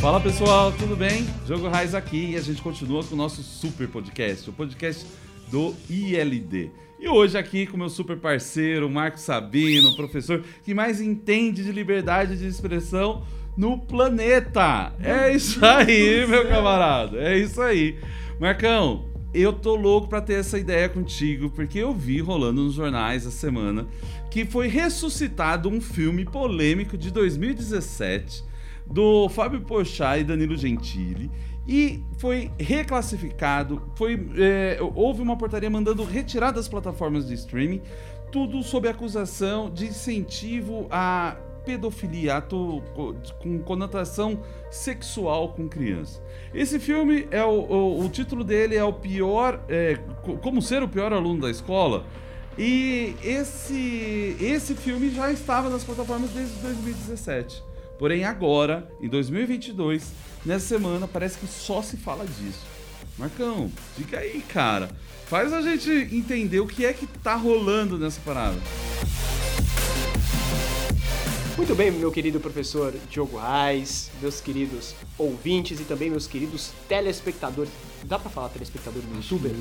Fala pessoal, tudo bem? Jogo Raiz aqui e a gente continua com o nosso super podcast, o podcast do ILD. E hoje aqui com meu super parceiro, Marco Sabino, professor que mais entende de liberdade de expressão no planeta. É isso aí, meu camarada. É isso aí. Marcão, eu tô louco pra ter essa ideia contigo, porque eu vi rolando nos jornais essa semana que foi ressuscitado um filme polêmico de 2017 do Fábio Pochá e Danilo Gentili e foi reclassificado, foi, é, houve uma portaria mandando retirar das plataformas de streaming, tudo sob acusação de incentivo à pedofilia, ato com conotação sexual com criança. Esse filme é o, o, o título dele é o pior, é, como ser o pior aluno da escola. E esse esse filme já estava nas plataformas desde 2017. Porém, agora, em 2022, nessa semana, parece que só se fala disso. Marcão, diga aí, cara. Faz a gente entender o que é que tá rolando nessa parada. Muito bem, meu querido professor Diogo Reis, meus queridos ouvintes e também meus queridos telespectadores. Dá pra falar telespectador no YouTube?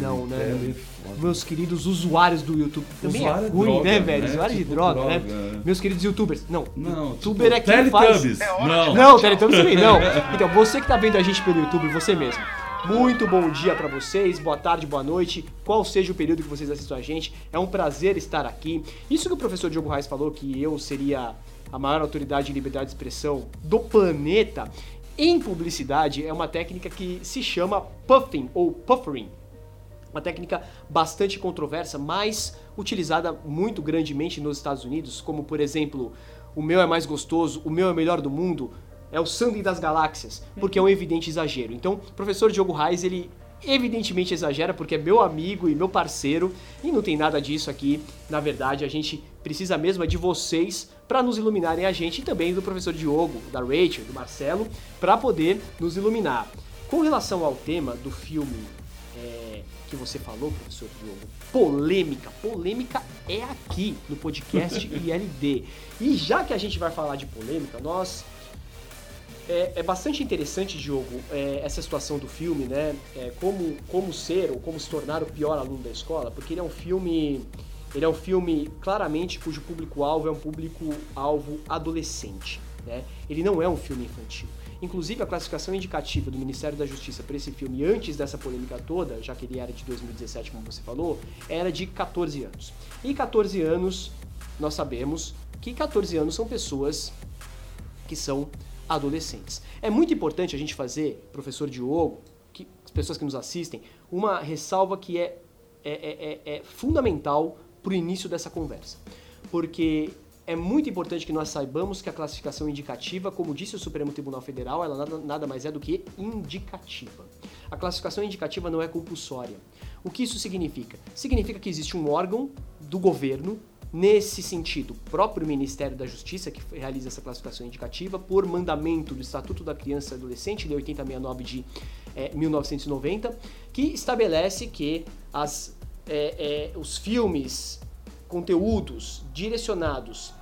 Não, né? Meus queridos usuários do YouTube. Também Usuário é é ruim, droga, né, velho? né? Usuário de Tipo droga, droga, né? é. Meus queridos youtubers. Não, Não, youtuber tipo, é quem faz... Teletubbies. Não. Não, Teletubbies também não. Então, você que tá vendo a gente pelo YouTube, você mesmo. Muito bom dia pra vocês, boa tarde, boa noite, qual seja o período que vocês assistem a gente. É um prazer estar aqui. Isso que o professor Diogo Reis falou, que eu seria a maior autoridade em liberdade de expressão do planeta, em publicidade é uma técnica que se chama puffing ou puffering. Uma técnica bastante controversa, mas utilizada muito grandemente nos Estados Unidos, como por exemplo, o meu é mais gostoso, o meu é melhor do mundo, é o sangue das galáxias, porque é um evidente exagero. Então, o professor Diogo Reis, ele evidentemente exagera porque é meu amigo e meu parceiro e não tem nada disso aqui. Na verdade, a gente precisa mesmo é de vocês para nos iluminarem a gente e também do professor Diogo, da Rachel, do Marcelo, para poder nos iluminar. Com relação ao tema do filme é, que você falou, professor Diogo, polêmica. Polêmica é aqui no podcast ILD. E já que a gente vai falar de polêmica, nós é, é bastante interessante, Diogo, é, essa situação do filme, né? É, como, como ser ou como se tornar o pior aluno da escola, porque ele é um filme. Ele é um filme claramente cujo público-alvo é um público-alvo adolescente. Né? Ele não é um filme infantil. Inclusive, a classificação indicativa do Ministério da Justiça para esse filme, antes dessa polêmica toda, já que ele era de 2017, como você falou, era de 14 anos. E 14 anos, nós sabemos que 14 anos são pessoas que são adolescentes. É muito importante a gente fazer, professor Diogo, que, as pessoas que nos assistem, uma ressalva que é, é, é, é- é fundamental para o início dessa conversa. Porque é muito importante que nós saibamos que a classificação indicativa, como disse o Supremo Tribunal Federal, ela nada, nada mais é do que indicativa. A classificação indicativa não é compulsória. O que isso significa? Significa que existe um órgão do governo Nesse sentido, o próprio Ministério da Justiça, que realiza essa classificação indicativa, por mandamento do Estatuto da Criança e Adolescente, Lei 8069 de eh, 1990, que estabelece que as, eh, eh, os filmes, conteúdos direcionados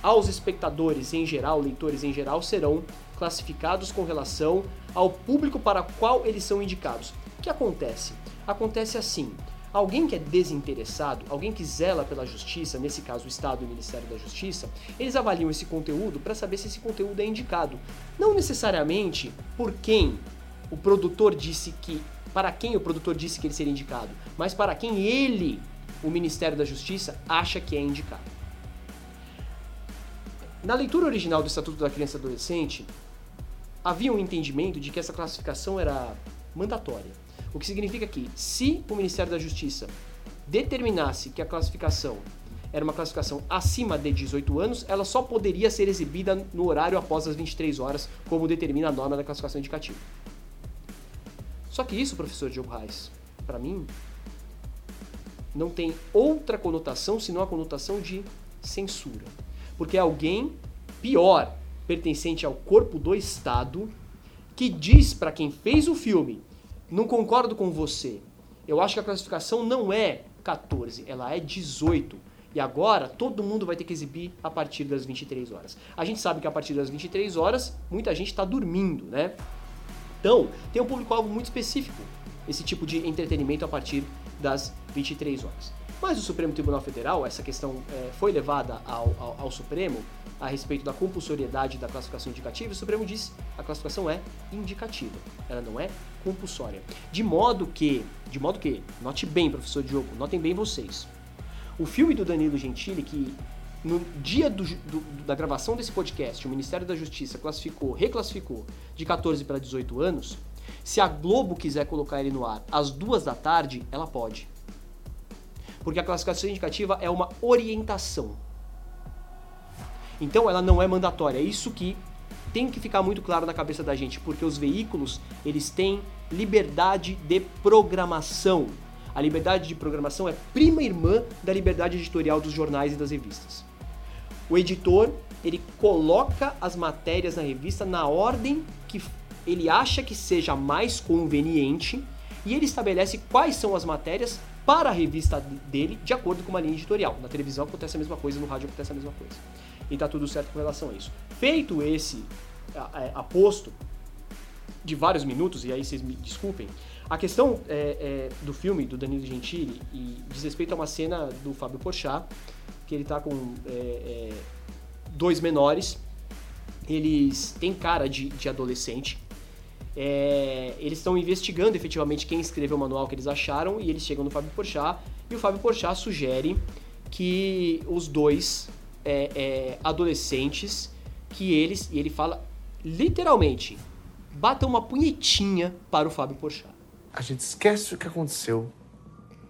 aos espectadores em geral, leitores em geral, serão classificados com relação ao público para qual eles são indicados. O que acontece? Acontece assim: alguém que é desinteressado, alguém que zela pela justiça, nesse caso o Estado e o Ministério da Justiça, eles avaliam esse conteúdo para saber se esse conteúdo é indicado. Não necessariamente por quem o produtor disse que. Para quem o produtor disse que ele seria indicado, mas para quem ele, o Ministério da Justiça, acha que é indicado. Na leitura original do Estatuto da Criança e Adolescente, havia um entendimento de que essa classificação era mandatória. O que significa que, se o Ministério da Justiça determinasse que a classificação era uma classificação acima de 18 anos, ela só poderia ser exibida no horário após as 23 horas, como determina a norma da classificação indicativa. Só que isso, professor Diogo Reis, para mim, não tem outra conotação senão a conotação de censura. Porque é alguém pior, pertencente ao corpo do Estado, que diz para quem fez o filme: não concordo com você. Eu acho que a classificação não é 14, ela é 18. E agora todo mundo vai ter que exibir a partir das 23 horas. A gente sabe que a partir das 23 horas muita gente está dormindo, né? Então, tem um público-alvo muito específico esse tipo de entretenimento a partir das 23 horas. Mas o Supremo Tribunal Federal, essa questão é, foi levada ao, ao, ao, Supremo a respeito da compulsoriedade da classificação indicativa, o Supremo disse a classificação é indicativa, ela não é compulsória. De modo que, de modo que, note bem, professor Diogo, notem bem vocês. O filme do Danilo Gentili, que no dia do, do, da gravação desse podcast, o Ministério da Justiça classificou, reclassificou de 14 para 18 anos, se a Globo quiser colocar ele no ar às duas da tarde, ela pode. Porque a classificação indicativa é uma orientação. Então ela não é mandatória. É isso que tem que ficar muito claro na cabeça da gente, porque os veículos, eles têm liberdade de programação. A liberdade de programação é prima irmã da liberdade editorial dos jornais e das revistas. O editor, ele coloca as matérias na revista na ordem que ele acha que seja mais conveniente e ele estabelece quais são as matérias para a revista dele de acordo com uma linha editorial. Na televisão acontece a mesma coisa, no rádio acontece a mesma coisa. E tá tudo certo com relação a isso. Feito esse aposto de vários minutos, e aí vocês me desculpem, a questão é, é, do filme do Danilo Gentili e diz respeito a uma cena do Fábio Porchat, que ele tá com é, é dois menores, eles têm cara de, de adolescente, é, eles estão investigando efetivamente quem escreveu o manual que eles acharam e eles chegam no Fábio Porchat e o Fábio Porchat sugere que os dois é, é, adolescentes que eles e ele fala literalmente batam uma punhetinha para o Fábio Porchat. A gente esquece o que aconteceu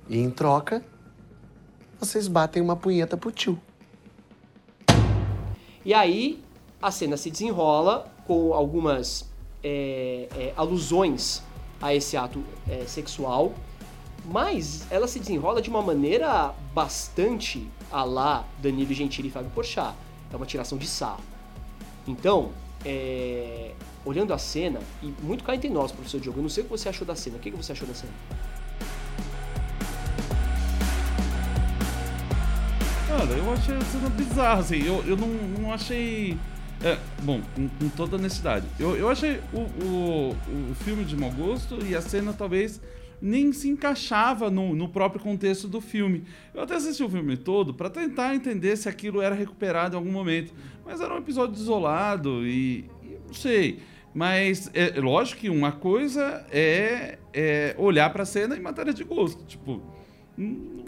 e em troca vocês batem uma punheta pro tio. E aí a cena se desenrola com algumas é, é, alusões a esse ato é, sexual, mas ela se desenrola de uma maneira bastante a lá Danilo Gentili e Fábio Porchat. É uma tiração de sarro. Então, é, olhando a cena, e muito cá entre nós, professor Diogo, eu não sei o que você achou da cena. O que, você achou da cena? Cara, eu achei a cena bizarra, assim. Eu, eu não, não achei é, bom, com, com, toda honestidade. Eu, eu achei o, o, o filme de mau gosto e a cena talvez nem se encaixava no, no próprio contexto do filme. Eu até assisti o filme todo para tentar entender se aquilo era recuperado em algum momento. Mas era um episódio isolado e, e não sei. Mas é, é lógico que uma coisa é, é olhar para a cena em matéria de gosto. Tipo, hum,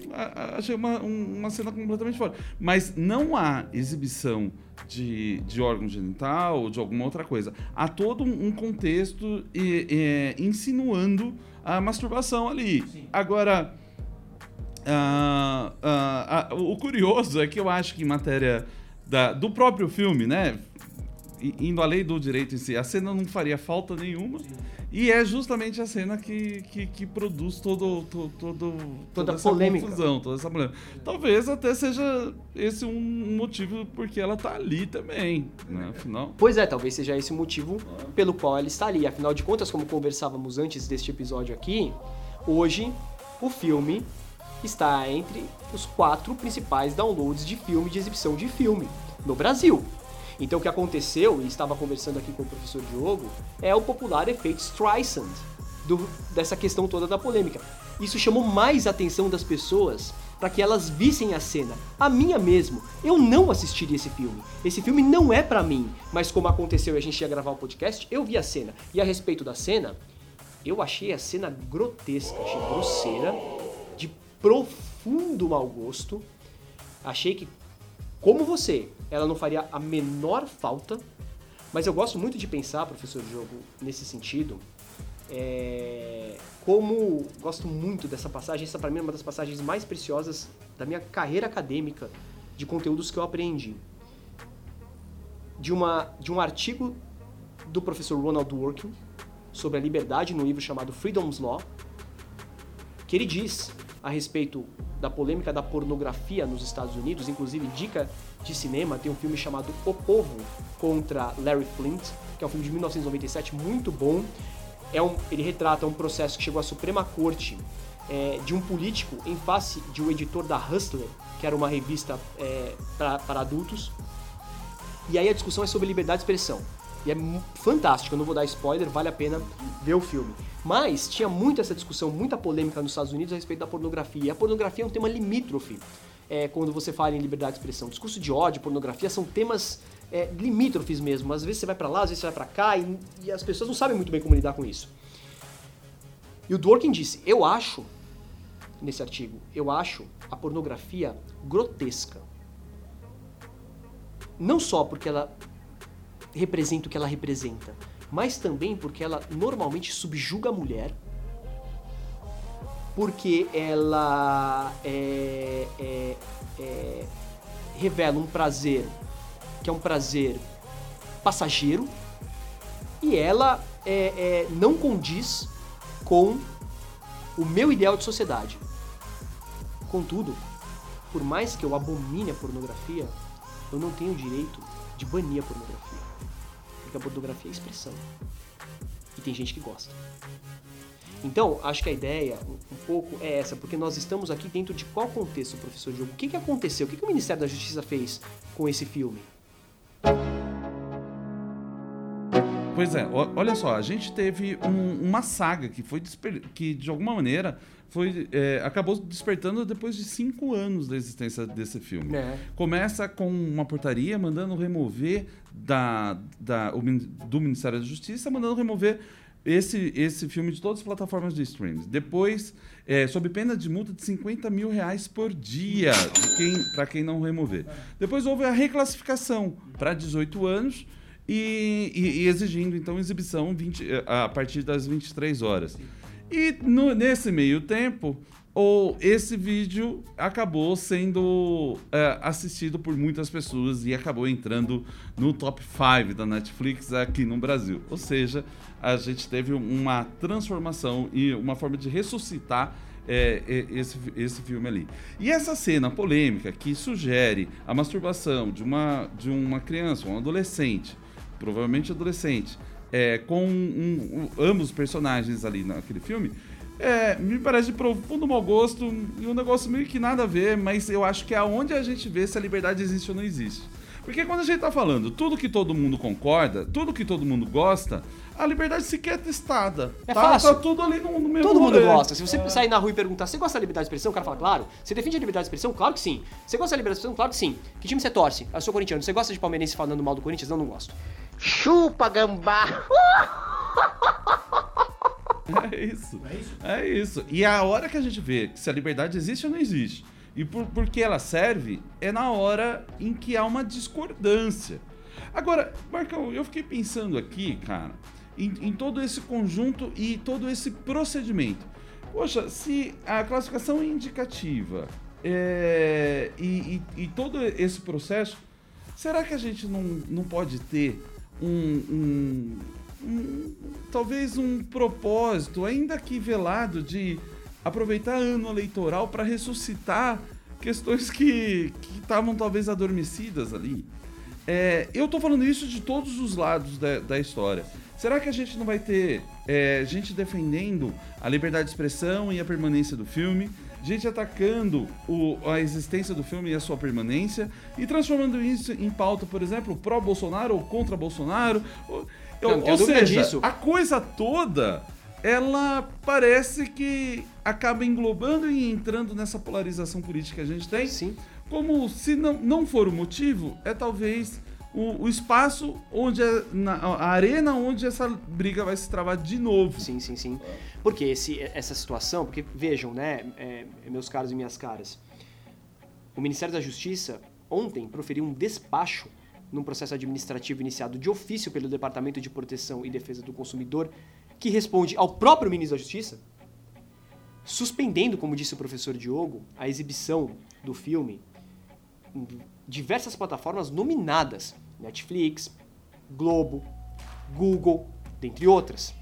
achei uma, uma cena completamente fora. Mas não há exibição de, de órgão genital ou de alguma outra coisa. Há todo um contexto é, insinuando a masturbação ali. Sim. Agora, uh, uh, uh, o curioso é que eu acho que em matéria da, do próprio filme, né? Indo além do direito em si, a cena não faria falta nenhuma. Sim. E é justamente a cena que, que, que produz todo, todo, todo, toda, toda essa polêmica. confusão, toda essa polêmica. Talvez até seja esse um motivo porque ela tá ali também, né? Afinal. Pois é, talvez seja esse o motivo pelo qual ela está ali. Afinal de contas, como conversávamos antes deste episódio aqui, hoje o filme está entre os quatro principais downloads de filme de exibição de filme no Brasil. Então o que aconteceu, e estava conversando aqui com o professor Diogo, é o popular efeito Streisand do, dessa questão toda da polêmica. Isso chamou mais a atenção das pessoas para que elas vissem a cena. A minha mesmo, eu não assistiria esse filme. Esse filme não é para mim, mas como aconteceu e a gente ia gravar o podcast, eu vi a cena. E a respeito da cena, eu achei a cena grotesca, achei grosseira, de profundo mau gosto. Achei que como você, ela não faria a menor falta, mas eu gosto muito de pensar, professor Diogo, nesse sentido, é, como gosto muito dessa passagem, essa para mim é uma das passagens mais preciosas da minha carreira acadêmica de conteúdos que eu aprendi. De, uma, de um artigo do professor Ronald Dworkin sobre a liberdade no livro chamado Freedom's Law, que ele diz a respeito da polêmica da pornografia nos Estados Unidos, inclusive dica de cinema, tem um filme chamado O Povo contra Larry Flint, que é um filme de 1997 muito bom. É um, ele retrata um processo que chegou à Suprema Corte é, de um político em face de um editor da Hustler, que era uma revista é, para adultos. E aí a discussão é sobre liberdade de expressão. E é fantástico, eu não vou dar spoiler, vale a pena ver o filme. Mas tinha muito essa discussão, muita polêmica nos Estados Unidos a respeito da pornografia. E a pornografia é um tema limítrofe é, quando você fala em liberdade de expressão. Discurso de ódio, pornografia são temas é, limítrofes mesmo. Às vezes você vai para lá, às vezes você vai para cá e, e, as pessoas não sabem muito bem como lidar com isso. E o Dworkin disse: Eu acho, nesse artigo, eu acho a pornografia grotesca. Não só porque ela representa o que ela representa, mas também porque ela normalmente subjuga a mulher, porque ela é, é, é, revela um prazer que é um prazer passageiro e ela é, é, não condiz com o meu ideal de sociedade. Contudo, por mais que eu abomine a pornografia, eu não tenho o direito de banir a pornografia porque a pornografia é expressão. E tem gente que gosta. Então, acho que a ideia um, pouco é essa, porque nós estamos aqui dentro de qual contexto, professor Diogo? O que, que aconteceu? O que, que o Ministério da Justiça fez com esse filme? Pois é, olha só, a gente teve um, uma saga que foi que de alguma maneira foi é, acabou despertando depois de cinco anos da existência desse filme. É. Começa com uma portaria mandando remover da, da, o, do Ministério da Justiça, mandando remover esse, esse filme de todas as plataformas de streams. Depois, é, sob pena de multa de 50 mil reais por dia para quem não remover. Depois houve a reclassificação para 18 anos e, e, e, exigindo então exibição 20, a partir das 23 horas. E no, nesse meio tempo, ou esse vídeo acabou sendo é, assistido por muitas pessoas e acabou entrando no top 5 da Netflix aqui no Brasil. Ou seja, a gente teve uma transformação e uma forma de ressuscitar é, esse, esse filme ali. E essa cena polêmica que sugere a masturbação de uma, de uma criança, um adolescente, provavelmente adolescente, é, com um, um, ambos os personagens ali naquele filme, é, me parece de profundo mau gosto e um negócio meio que nada a ver, mas eu acho que é onde a gente vê se a liberdade existe ou não existe. Porque quando a gente tá falando tudo que todo mundo concorda, tudo que todo mundo gosta, a liberdade sequer é testada. É tá? fácil. Tá tudo ali no, no mesmo Todo mundo rolê. gosta. Se você é. sair na rua e perguntar, você gosta da liberdade de expressão? O cara fala, claro. Você defende a liberdade de expressão? Claro que sim. Você gosta da liberdade de expressão? Claro que sim. Que time você torce? Eu sou corintiano. Você gosta de palmeirense falando mal do Corinthians? Não, não gosto. Chupa, gambá! É isso. É isso. É isso. E a hora que a gente vê se a liberdade existe ou não existe, e por, por que ela serve, é na hora em que há uma discordância. Agora, Marcão, eu fiquei pensando aqui, cara, em, em todo esse conjunto e todo esse procedimento. Poxa, se a classificação é indicativa é, e, e, e, todo esse processo, será que a gente não, não pode ter um, um, um, talvez um propósito, ainda que velado, de aproveitar ano eleitoral para ressuscitar questões que estavam talvez adormecidas ali. É, eu estou falando isso de todos os lados da, da história. Será que a gente não vai ter é, gente defendendo a liberdade de expressão e a permanência do filme? Gente atacando o, a existência do filme e a sua permanência e transformando isso em pauta, por exemplo, pró-Bolsonaro ou contra Bolsonaro. Ou, não, ou seja, disso. a coisa toda ela parece que acaba englobando e entrando nessa polarização política que a gente tem. Sim. Como se não, não for o motivo, é talvez o, o espaço onde é, na, a arena onde essa briga vai se travar de novo. Sim, sim, sim. Porque esse, essa situação, porque vejam, né, é, meus caros e minhas caras, o Ministério da Justiça ontem proferiu um despacho num processo administrativo iniciado de ofício pelo Departamento de Proteção e Defesa do Consumidor, que responde ao próprio ministro da Justiça, suspendendo, como disse o professor Diogo, a exibição do filme em diversas plataformas nominadas: Netflix, Globo, Google, dentre outras.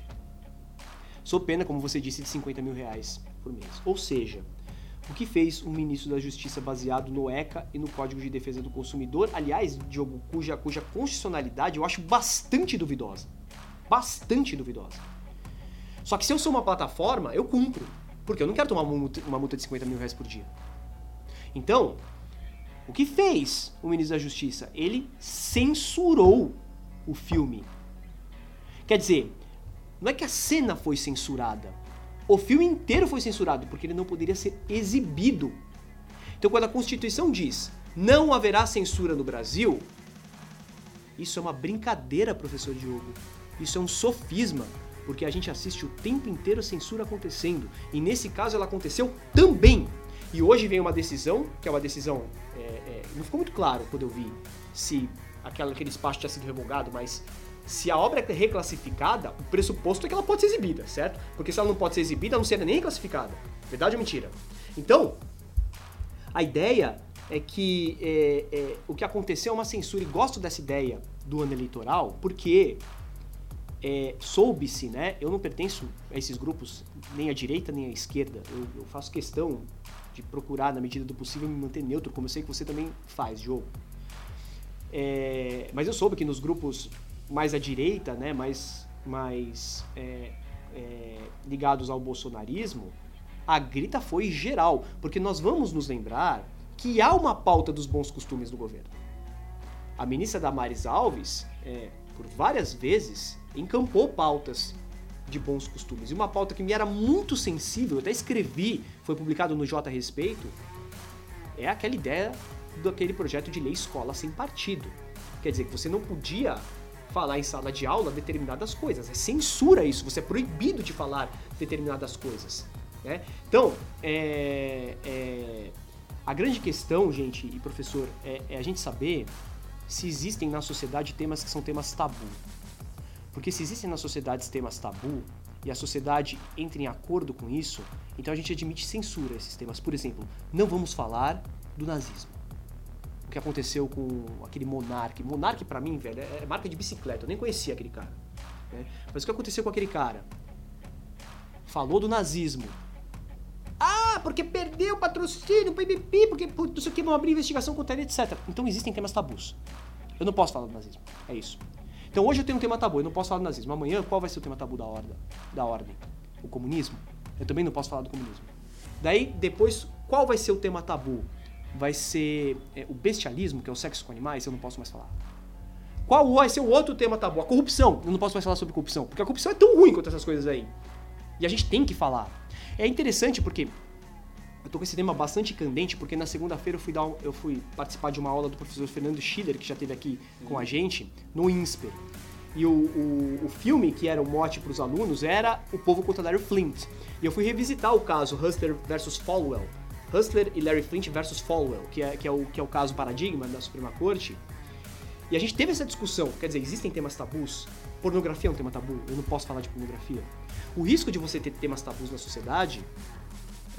Sob pena, como você disse, de 50 mil reais por mês. Ou seja, o que fez o ministro da Justiça baseado no ECA e no Código de Defesa do Consumidor, aliás, Diogo, cuja, cuja constitucionalidade eu acho bastante duvidosa. Bastante duvidosa. Só que se eu sou uma plataforma, eu cumpro. Porque eu não quero tomar uma multa, uma multa de 50 mil reais por dia. Então, o que fez o ministro da Justiça? Ele censurou o filme. Quer dizer, não é que a cena foi censurada. O filme inteiro foi censurado porque ele não poderia ser exibido. Então, quando a Constituição diz não haverá censura no Brasil, isso é uma brincadeira, professor Diogo. Isso é um sofisma, porque a gente assiste o tempo inteiro censura acontecendo. E nesse caso ela aconteceu também. E hoje vem uma decisão, que é uma decisão. É, é, não ficou muito claro quando eu vi se aquela, aquele espaço tinha sido revogado, mas se a obra é reclassificada, o pressuposto é que ela pode ser exibida, certo? Porque se ela não pode ser exibida, ela não será nem reclassificada. Verdade ou mentira? Então, a ideia é que é, é, o que aconteceu é uma censura, e gosto dessa ideia do ano eleitoral, porque é, soube-se, né? Eu não pertenço a esses grupos, nem à direita nem à esquerda. Eu, eu, faço questão de procurar, na medida do possível, me manter neutro, como eu sei que você também faz, Joe. É, mas eu soube que nos grupos mais à direita, né, mais, mais é, é, ligados ao bolsonarismo, a grita foi geral, porque nós vamos nos lembrar que há uma pauta dos bons costumes do governo. A ministra Damares Alves, é, por várias vezes, encampou pautas de bons costumes. E uma pauta que me era muito sensível, eu até escrevi, foi publicado no J Respeito, é aquela ideia daquele projeto de lei escola sem partido. Quer dizer, que você não podia falar em sala de aula determinadas coisas. É censura isso, você é proibido de falar determinadas coisas. Né? Então, é, é, a grande questão, gente e professor, é, é a gente saber se existem na sociedade temas que são temas tabu. Porque se existem na sociedade temas tabu e a sociedade entra em acordo com isso, então a gente admite censura a esses temas. Por exemplo, não vamos falar do nazismo. O que aconteceu com aquele monarque. Monarque, para mim, velho, é marca de bicicleta. Eu nem conhecia aquele cara. Né? Mas o que aconteceu com aquele cara? Falou do nazismo. Ah, porque perdeu o patrocínio, PPP, porque não sei o que, vão abrir investigação contra ele, etc. Então existem temas tabus. Eu não posso falar do nazismo. É isso. Então hoje eu tenho um tema tabu, eu não posso falar do nazismo. Amanhã, qual vai ser o tema tabu da ordem? Da ordem? O comunismo? Eu também não posso falar do comunismo. Daí, depois, qual vai ser o tema tabu? Vai ser é, o bestialismo, que é o sexo com animais? Eu não posso mais falar. Qual vai ser o outro tema tabu? A corrupção. Eu não posso mais falar sobre corrupção, porque a corrupção é tão ruim quanto essas coisas aí. E a gente tem que falar. É interessante porque eu tô com esse tema bastante candente, porque na segunda-feira eu fui dar um, eu fui participar de uma aula do professor Fernando Schiller, que já esteve aqui com a gente, no INSPER. E o, o, o filme que era o mote para os alunos era O Povo contra Larry Flint. E eu fui revisitar o caso Hustler versus Falwell. Hustler e Larry Flint versus Falwell, que é, que é, o, que é o caso paradigma da Suprema Corte. E a gente teve essa discussão, quer dizer, existem temas tabus? Pornografia é um tema tabu? Eu não posso falar de pornografia. O risco de você ter temas tabus na sociedade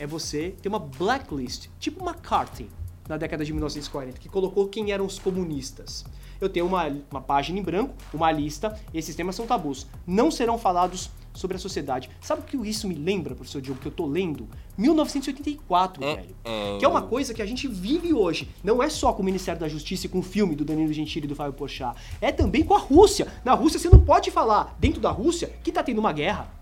é você ter uma blacklist, tipo McCarthy, na década de 1940, que colocou quem eram os comunistas. Eu tenho uma, uma página em branco, uma lista, esses temas são tabus. Não serão falados sobre a sociedade. Sabe o que isso me lembra, professor Diogo, que eu tô lendo? 1984, é, velho. É... Que é uma coisa que a gente vive hoje. Não é só com o Ministério da Justiça e com o filme do Danilo Gentili e do Fábio Porchat. É também com a Rússia. Na Rússia você não pode falar, dentro da Rússia, que tá tendo uma guerra.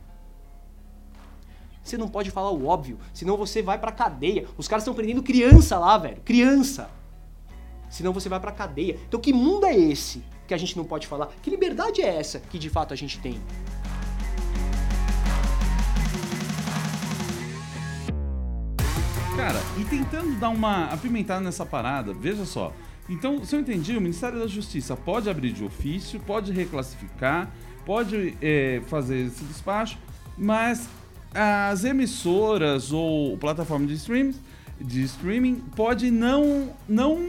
Você não pode falar o óbvio, senão você vai pra cadeia. Os caras estão prendendo criança lá, velho. Criança. Senão você vai pra cadeia. Então que mundo é esse que a gente não pode falar? Que liberdade é essa que de fato a gente tem? Cara, e tentando dar uma apimentada nessa parada, veja só. Então, se eu entendi, o Ministério da Justiça pode abrir de ofício, pode reclassificar, pode é, fazer esse despacho, mas as emissoras ou plataforma de streaming, de streaming pode não não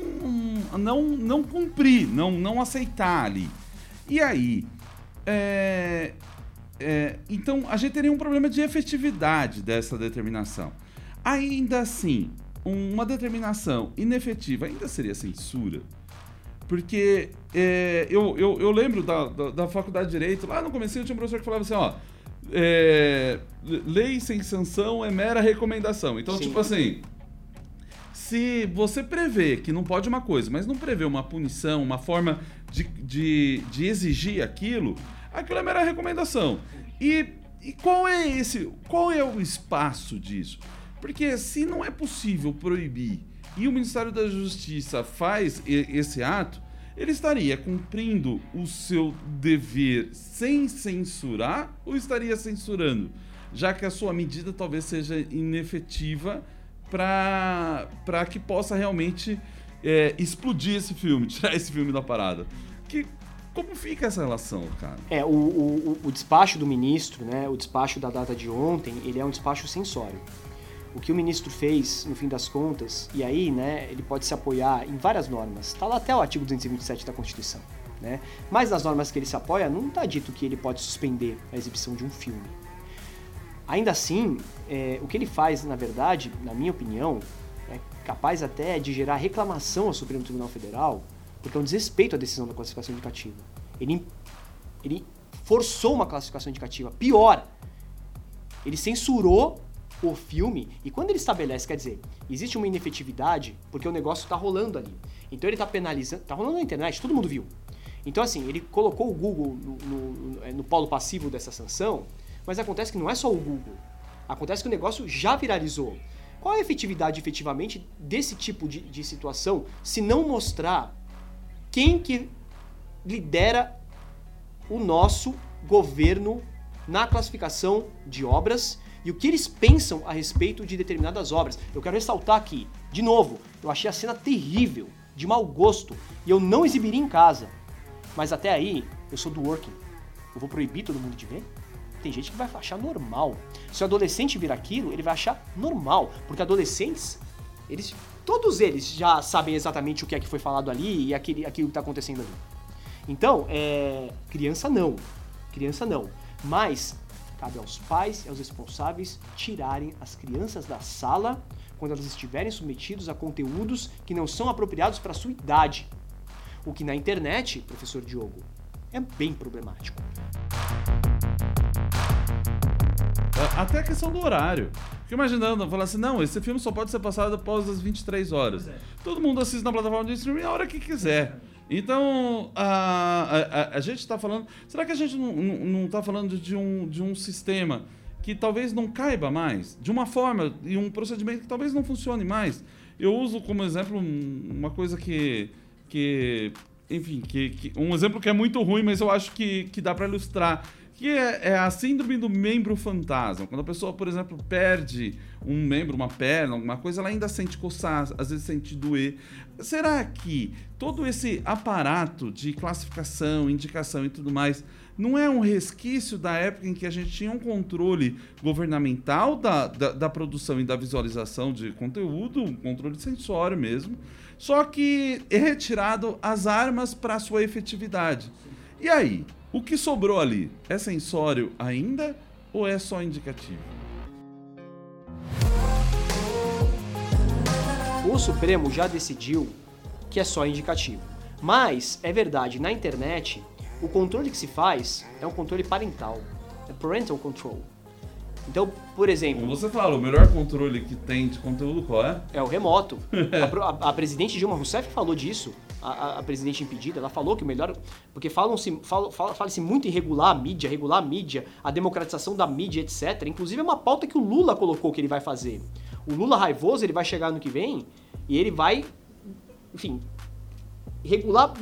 não não cumprir, não não aceitar ali. E aí, é, é, então a gente teria um problema de efetividade dessa determinação. Ainda assim, uma determinação inefetiva ainda seria censura. Porque é, eu, eu, eu, lembro da, da, da, faculdade de Direito, lá no começo tinha um professor que falava assim, ó, é, lei sem sanção é mera recomendação. Então, Sim. tipo assim, se você prevê que não pode uma coisa, mas não prevê uma punição, uma forma de, de, de exigir aquilo, aquilo é mera recomendação. E e qual é esse, qual é o espaço disso? Porque se não é possível proibir e o Ministério da Justiça faz esse ato, ele estaria cumprindo o seu dever sem censurar ou estaria censurando? Já que a sua medida talvez seja inefetiva para que possa realmente é, explodir esse filme, tirar esse filme da parada. Que, como fica essa relação, cara? É, o, o, o despacho do ministro, né, o despacho da data de ontem, ele é um despacho censório o que o ministro fez, no fim das contas, e aí, né, ele pode se apoiar em várias normas. Está lá até o artigo 227 da Constituição, né? Mas nas normas que ele se apoia, não está dito que ele pode suspender a exibição de um filme. Ainda assim, é, o que ele faz, na verdade, na minha opinião, é capaz até de gerar reclamação ao Supremo Tribunal Federal, porque é um desrespeito à decisão da classificação indicativa. Ele, ele forçou uma classificação indicativa. Pior, ele censurou o filme, e quando ele estabelece, quer dizer, existe uma inefetividade porque o negócio está rolando ali. Então ele está penalizando, está rolando na internet, todo mundo viu. Então assim, ele colocou o Google no, no, no, polo passivo dessa sanção, mas acontece que não é só o Google. Acontece que o negócio já viralizou. Qual é a efetividade efetivamente desse tipo de, de situação se não mostrar quem que lidera o nosso governo na classificação de obras e o que eles pensam a respeito de determinadas obras. Eu quero ressaltar aqui, de novo, eu achei a cena terrível, de mau gosto, e eu não exibiria em casa. Mas até aí, eu sou do working. Eu vou proibir todo mundo de ver? Tem gente que vai achar normal. Se o adolescente vir aquilo, ele vai achar normal, porque adolescentes, eles todos eles já sabem exatamente o que é que foi falado ali e aquele, aquilo que está acontecendo ali. Então, é, criança não, criança não. Mas Cabe aos pais e aos responsáveis tirarem as crianças da sala quando elas estiverem submetidas a conteúdos que não são apropriados para a sua idade. O que na internet, professor Diogo, é bem problemático. É, até a questão do horário. Fico imaginando, falar assim, não, esse filme só pode ser passado após as 23 horas. É. Todo mundo assiste na plataforma de streaming a hora que quiser. Então, a, a, a gente está falando. Será que a gente não está falando de um, de um sistema que talvez não caiba mais? De uma forma e um procedimento que talvez não funcione mais? Eu uso como exemplo uma coisa que. que enfim, que, que um exemplo que é muito ruim, mas eu acho que, que dá para ilustrar que é, é, a síndrome do membro fantasma. Quando a pessoa, por exemplo, perde um membro, uma perna, alguma coisa, ela ainda sente coçar, às vezes sente doer. Será que todo esse aparato de classificação, indicação e tudo mais não é um resquício da época em que a gente tinha um controle governamental da, da, da produção e da visualização de conteúdo, um controle sensório mesmo, só que é retirado as armas para sua efetividade. E aí? O que sobrou ali é sensório ainda ou é só indicativo? O Supremo já decidiu que é só indicativo. Mas é verdade, na internet, o controle que se faz é um controle parental, é parental control. Então, por exemplo. Como você fala, o melhor controle que tem de conteúdo qual é? É o remoto. a, a, a, presidente Dilma Rousseff falou disso, a, a, presidente impedida, ela falou que o melhor. Porque falam-se, fala, fala-se muito em regular a mídia, regular a mídia, a democratização da mídia, etc. Inclusive é uma pauta que o Lula colocou que ele vai fazer. O Lula raivoso, ele vai chegar no que vem e ele vai, enfim, regular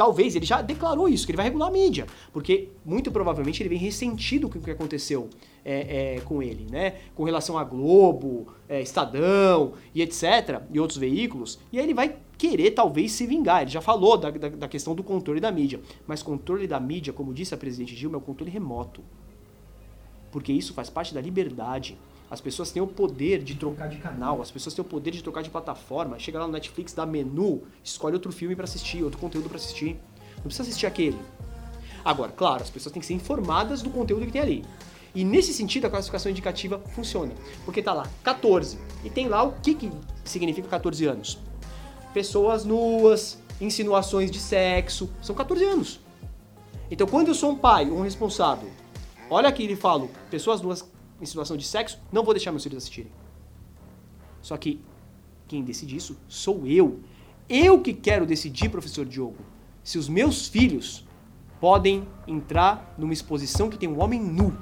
Talvez, ele já declarou isso, que ele vai regular a mídia, porque muito provavelmente ele vem ressentido com o que aconteceu é, é, com ele, né? Com relação a Globo, é, Estadão e etc., e outros veículos, e aí ele vai querer talvez se vingar. Ele já falou da, da, da questão do controle da mídia, mas controle da mídia, como disse a presidente Dilma, é o controle remoto. Porque isso faz parte da liberdade. As pessoas têm o poder de trocar de canal, as pessoas têm o poder de trocar de plataforma. Chega lá no Netflix, dá menu, escolhe outro filme para assistir, outro conteúdo para assistir. Não precisa assistir aquele. Agora, claro, as pessoas têm que ser informadas do conteúdo que tem ali. E nesse sentido a classificação indicativa funciona, porque tá lá 14 e tem lá o que, que significa 14 anos. Pessoas nuas, insinuações de sexo, são 14 anos. Então quando eu sou um pai, um responsável, olha aqui e falo, pessoas nuas em situação de sexo, não vou deixar meus filhos assistirem. Só que quem decide isso sou eu. Eu que quero decidir, professor Diogo, se os meus filhos podem entrar numa exposição que tem um homem nu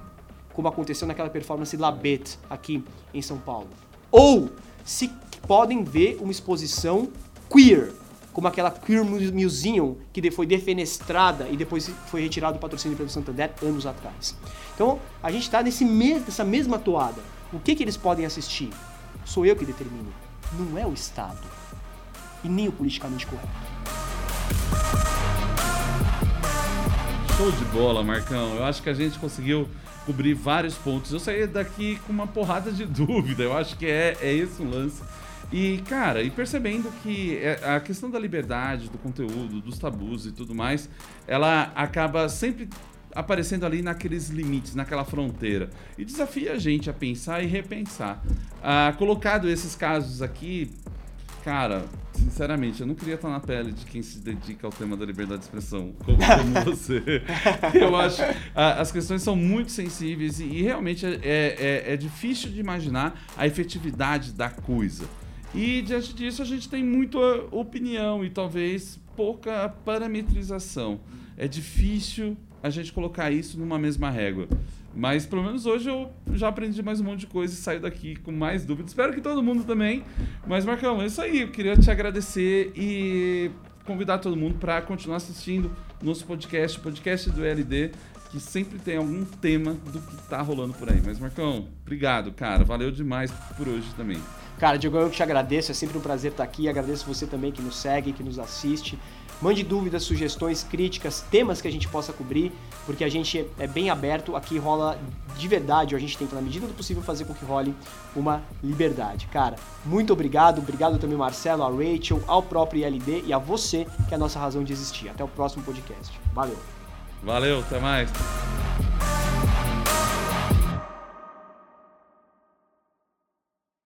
como aconteceu naquela performance Labet aqui em São Paulo. Ou se podem ver uma exposição queer, como aquela Queer Museum que foi defenestrada e depois foi retirado do patrocínio pelo Santander anos atrás. Então a gente está nessa mesma toada. O que, que eles podem assistir? Sou eu que determino. Não é o Estado. E nem o politicamente correto. Show de bola, Marcão. Eu acho que a gente conseguiu cobrir vários pontos. Eu saí daqui com uma porrada de dúvida. Eu acho que é, é esse um lance. E, cara, e percebendo que é, a questão da liberdade, do conteúdo, dos tabus e tudo mais, ela acaba sempre aparecendo ali naqueles limites, naquela fronteira. E desafia a gente a pensar e repensar. Ah, colocado esses casos aqui, cara, sinceramente, eu não queria estar na pele de quem se dedica ao tema da liberdade de expressão, como, como você. Eu acho ah, as questões são muito sensíveis e, e realmente é, é, é difícil de imaginar a efetividade da coisa. E diante disso a gente tem muita opinião e talvez pouca parametrização. É difícil a gente colocar isso numa mesma régua. Mas pelo menos hoje eu já aprendi mais um monte de coisa e saio daqui com mais dúvidas. Espero que todo mundo também. Mas, Marcão, é isso aí. Eu queria te agradecer e convidar todo mundo para continuar assistindo nosso podcast, o podcast do LD, que sempre tem algum tema do que tá rolando por aí. Mas, Marcão, obrigado, cara. Valeu demais por hoje também. Cara, Diego, eu te agradeço. É sempre um prazer estar aqui. Agradeço você também que nos segue, que nos assiste. Mande dúvidas, sugestões, críticas, temas que a gente possa cobrir, porque a gente é bem aberto, aqui rola de verdade, a gente tenta, na medida do possível, fazer com que role uma liberdade. Cara, muito obrigado, obrigado também Marcelo, a Rachel, ao próprio ILD e a você, que é a nossa razão de existir. Até o próximo podcast. Valeu! Valeu, até mais!